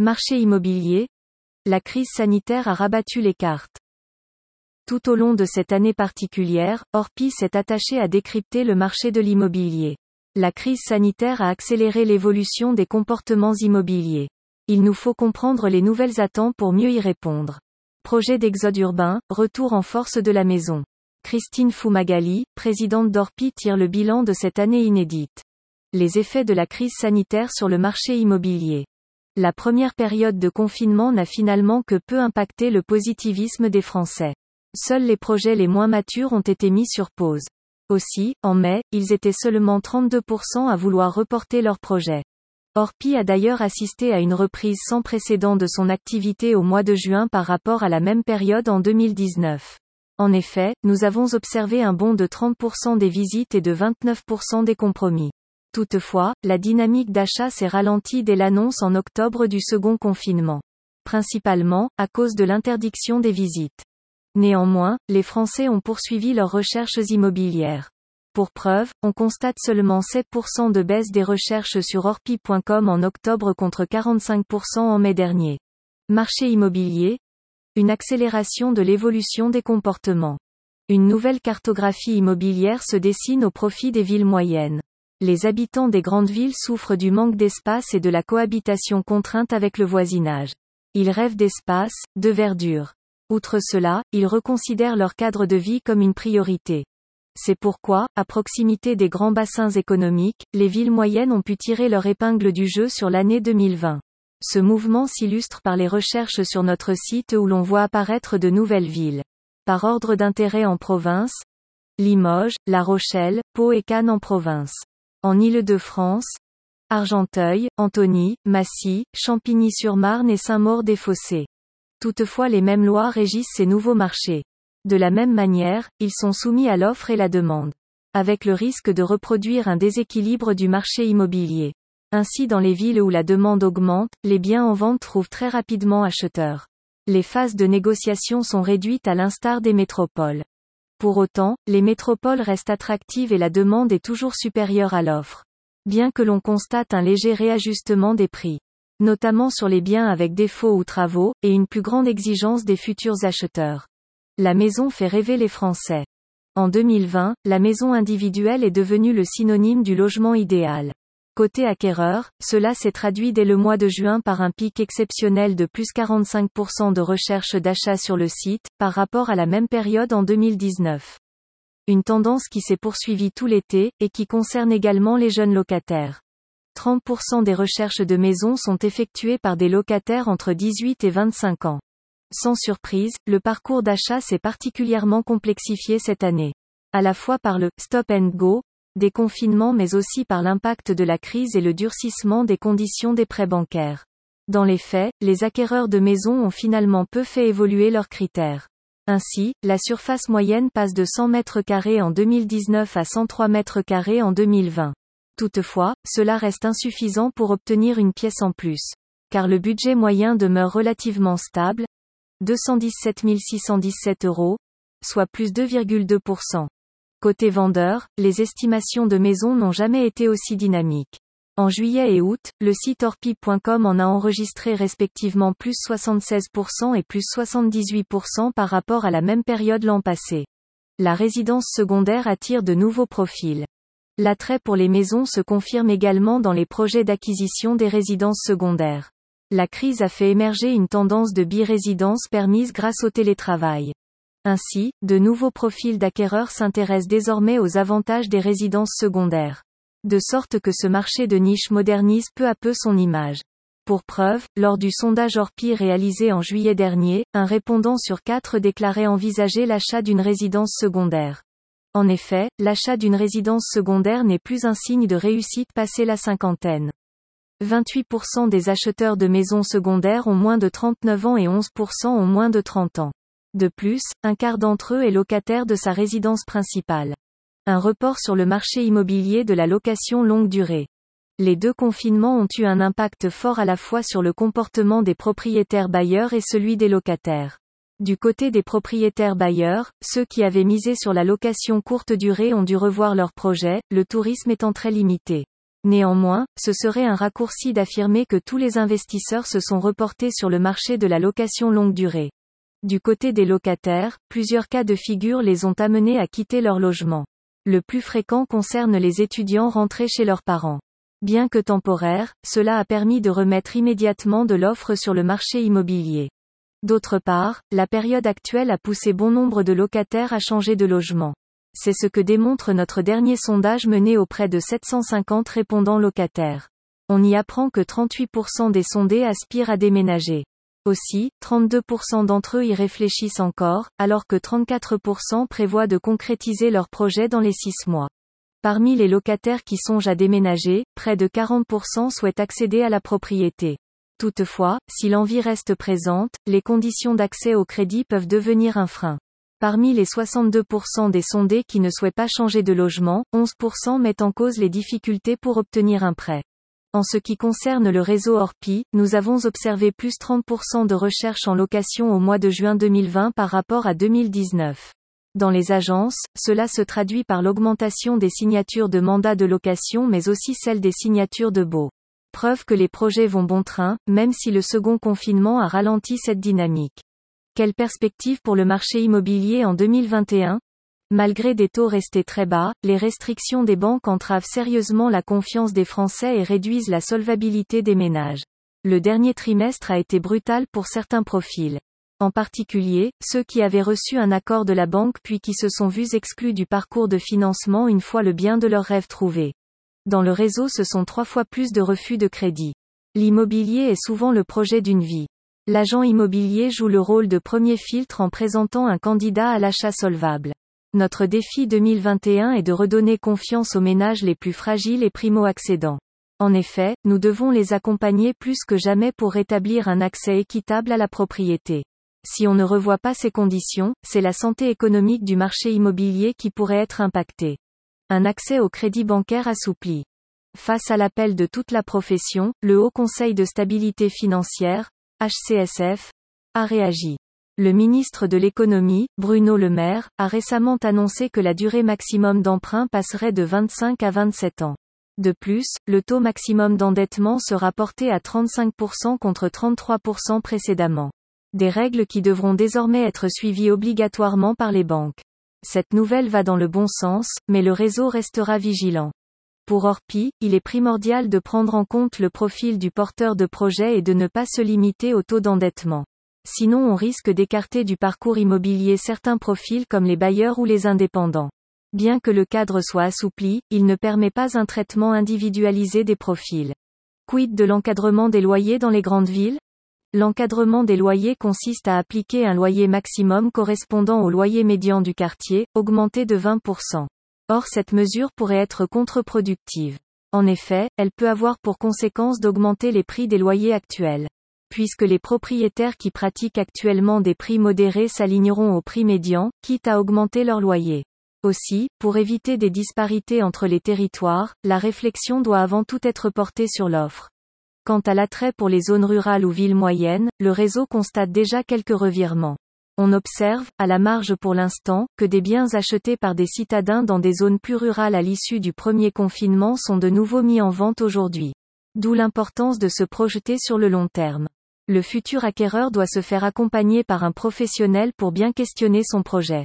Marché immobilier. La crise sanitaire a rabattu les cartes. Tout au long de cette année particulière, Orpi s'est attaché à décrypter le marché de l'immobilier. La crise sanitaire a accéléré l'évolution des comportements immobiliers. Il nous faut comprendre les nouvelles attentes pour mieux y répondre. Projet d'exode urbain, retour en force de la maison. Christine Fumagali, présidente d'Orpi tire le bilan de cette année inédite. Les effets de la crise sanitaire sur le marché immobilier. La première période de confinement n'a finalement que peu impacté le positivisme des Français. Seuls les projets les moins matures ont été mis sur pause. Aussi, en mai, ils étaient seulement 32% à vouloir reporter leurs projets. Orpi a d'ailleurs assisté à une reprise sans précédent de son activité au mois de juin par rapport à la même période en 2019. En effet, nous avons observé un bond de 30% des visites et de 29% des compromis. Toutefois, la dynamique d'achat s'est ralentie dès l'annonce en octobre du second confinement. Principalement, à cause de l'interdiction des visites. Néanmoins, les Français ont poursuivi leurs recherches immobilières. Pour preuve, on constate seulement 7% de baisse des recherches sur orpi.com en octobre contre 45% en mai dernier. Marché immobilier. Une accélération de l'évolution des comportements. Une nouvelle cartographie immobilière se dessine au profit des villes moyennes les habitants des grandes villes souffrent du manque d'espace et de la cohabitation contrainte avec le voisinage. Ils rêvent d'espace, de verdure. Outre cela, ils reconsidèrent leur cadre de vie comme une priorité. C'est pourquoi, à proximité des grands bassins économiques, les villes moyennes ont pu tirer leur épingle du jeu sur l'année 2020. Ce mouvement s'illustre par les recherches sur notre site où l'on voit apparaître de nouvelles villes. Par ordre d'intérêt en province, Limoges, La Rochelle, Pau et Cannes en province en Île-de-France, Argenteuil, Antony, Massy, Champigny-sur-Marne et Saint-Maur-des-Fossés. Toutefois les mêmes lois régissent ces nouveaux marchés. De la même manière, ils sont soumis à l'offre et la demande. Avec le risque de reproduire un déséquilibre du marché immobilier. Ainsi dans les villes où la demande augmente, les biens en vente trouvent très rapidement acheteurs. Les phases de négociation sont réduites à l'instar des métropoles. Pour autant, les métropoles restent attractives et la demande est toujours supérieure à l'offre. Bien que l'on constate un léger réajustement des prix. Notamment sur les biens avec défauts ou travaux, et une plus grande exigence des futurs acheteurs. La maison fait rêver les Français. En 2020, la maison individuelle est devenue le synonyme du logement idéal. Côté acquéreur, cela s'est traduit dès le mois de juin par un pic exceptionnel de plus 45% de recherche d'achat sur le site, par rapport à la même période en 2019. Une tendance qui s'est poursuivie tout l'été, et qui concerne également les jeunes locataires. 30% des recherches de maisons sont effectuées par des locataires entre 18 et 25 ans. Sans surprise, le parcours d'achat s'est particulièrement complexifié cette année. À la fois par le stop and go, des confinements mais aussi par l'impact de la crise et le durcissement des conditions des prêts bancaires. Dans les faits, les acquéreurs de maisons ont finalement peu fait évoluer leurs critères. Ainsi, la surface moyenne passe de 100 mètres carrés en 2019 à 103 mètres carrés en 2020. Toutefois, cela reste insuffisant pour obtenir une pièce en plus. Car le budget moyen demeure relativement stable, 217 617 euros, soit plus 2,2%. Côté vendeur, les estimations de maisons n'ont jamais été aussi dynamiques. En juillet et août, le site orpi.com en a enregistré respectivement plus 76% et plus 78% par rapport à la même période l'an passé. La résidence secondaire attire de nouveaux profils. L'attrait pour les maisons se confirme également dans les projets d'acquisition des résidences secondaires. La crise a fait émerger une tendance de bi-résidence permise grâce au télétravail. Ainsi, de nouveaux profils d'acquéreurs s'intéressent désormais aux avantages des résidences secondaires. De sorte que ce marché de niche modernise peu à peu son image. Pour preuve, lors du sondage Orpi réalisé en juillet dernier, un répondant sur quatre déclarait envisager l'achat d'une résidence secondaire. En effet, l'achat d'une résidence secondaire n'est plus un signe de réussite passé la cinquantaine. 28% des acheteurs de maisons secondaires ont moins de 39 ans et 11% ont moins de 30 ans. De plus, un quart d'entre eux est locataire de sa résidence principale. Un report sur le marché immobilier de la location longue durée. Les deux confinements ont eu un impact fort à la fois sur le comportement des propriétaires bailleurs et celui des locataires. Du côté des propriétaires bailleurs, ceux qui avaient misé sur la location courte durée ont dû revoir leurs projets, le tourisme étant très limité. Néanmoins, ce serait un raccourci d'affirmer que tous les investisseurs se sont reportés sur le marché de la location longue durée. Du côté des locataires, plusieurs cas de figure les ont amenés à quitter leur logement. Le plus fréquent concerne les étudiants rentrés chez leurs parents. Bien que temporaire, cela a permis de remettre immédiatement de l'offre sur le marché immobilier. D'autre part, la période actuelle a poussé bon nombre de locataires à changer de logement. C'est ce que démontre notre dernier sondage mené auprès de 750 répondants locataires. On y apprend que 38% des sondés aspirent à déménager. Aussi, 32% d'entre eux y réfléchissent encore, alors que 34% prévoient de concrétiser leur projet dans les 6 mois. Parmi les locataires qui songent à déménager, près de 40% souhaitent accéder à la propriété. Toutefois, si l'envie reste présente, les conditions d'accès au crédit peuvent devenir un frein. Parmi les 62% des sondés qui ne souhaitent pas changer de logement, 11% mettent en cause les difficultés pour obtenir un prêt. En ce qui concerne le réseau Orpi, nous avons observé plus 30% de recherches en location au mois de juin 2020 par rapport à 2019. Dans les agences, cela se traduit par l'augmentation des signatures de mandats de location mais aussi celle des signatures de baux. Preuve que les projets vont bon train, même si le second confinement a ralenti cette dynamique. Quelle perspective pour le marché immobilier en 2021 Malgré des taux restés très bas, les restrictions des banques entravent sérieusement la confiance des Français et réduisent la solvabilité des ménages. Le dernier trimestre a été brutal pour certains profils. En particulier, ceux qui avaient reçu un accord de la banque puis qui se sont vus exclus du parcours de financement une fois le bien de leur rêve trouvé. Dans le réseau ce sont trois fois plus de refus de crédit. L'immobilier est souvent le projet d'une vie. L'agent immobilier joue le rôle de premier filtre en présentant un candidat à l'achat solvable. Notre défi 2021 est de redonner confiance aux ménages les plus fragiles et primo-accédants. En effet, nous devons les accompagner plus que jamais pour rétablir un accès équitable à la propriété. Si on ne revoit pas ces conditions, c'est la santé économique du marché immobilier qui pourrait être impactée. Un accès au crédit bancaire assoupli. Face à l'appel de toute la profession, le Haut Conseil de stabilité financière, HCSF, a réagi. Le ministre de l'économie, Bruno Le Maire, a récemment annoncé que la durée maximum d'emprunt passerait de 25 à 27 ans. De plus, le taux maximum d'endettement sera porté à 35% contre 33% précédemment. Des règles qui devront désormais être suivies obligatoirement par les banques. Cette nouvelle va dans le bon sens, mais le réseau restera vigilant. Pour Orpi, il est primordial de prendre en compte le profil du porteur de projet et de ne pas se limiter au taux d'endettement. Sinon on risque d'écarter du parcours immobilier certains profils comme les bailleurs ou les indépendants. Bien que le cadre soit assoupli, il ne permet pas un traitement individualisé des profils. Quid de l'encadrement des loyers dans les grandes villes? L'encadrement des loyers consiste à appliquer un loyer maximum correspondant au loyer médian du quartier, augmenté de 20%. Or cette mesure pourrait être contre-productive. En effet, elle peut avoir pour conséquence d'augmenter les prix des loyers actuels. Puisque les propriétaires qui pratiquent actuellement des prix modérés s'aligneront au prix médian, quitte à augmenter leur loyer. Aussi, pour éviter des disparités entre les territoires, la réflexion doit avant tout être portée sur l'offre. Quant à l'attrait pour les zones rurales ou villes moyennes, le réseau constate déjà quelques revirements. On observe, à la marge pour l'instant, que des biens achetés par des citadins dans des zones plus rurales à l'issue du premier confinement sont de nouveau mis en vente aujourd'hui. D'où l'importance de se projeter sur le long terme. Le futur acquéreur doit se faire accompagner par un professionnel pour bien questionner son projet.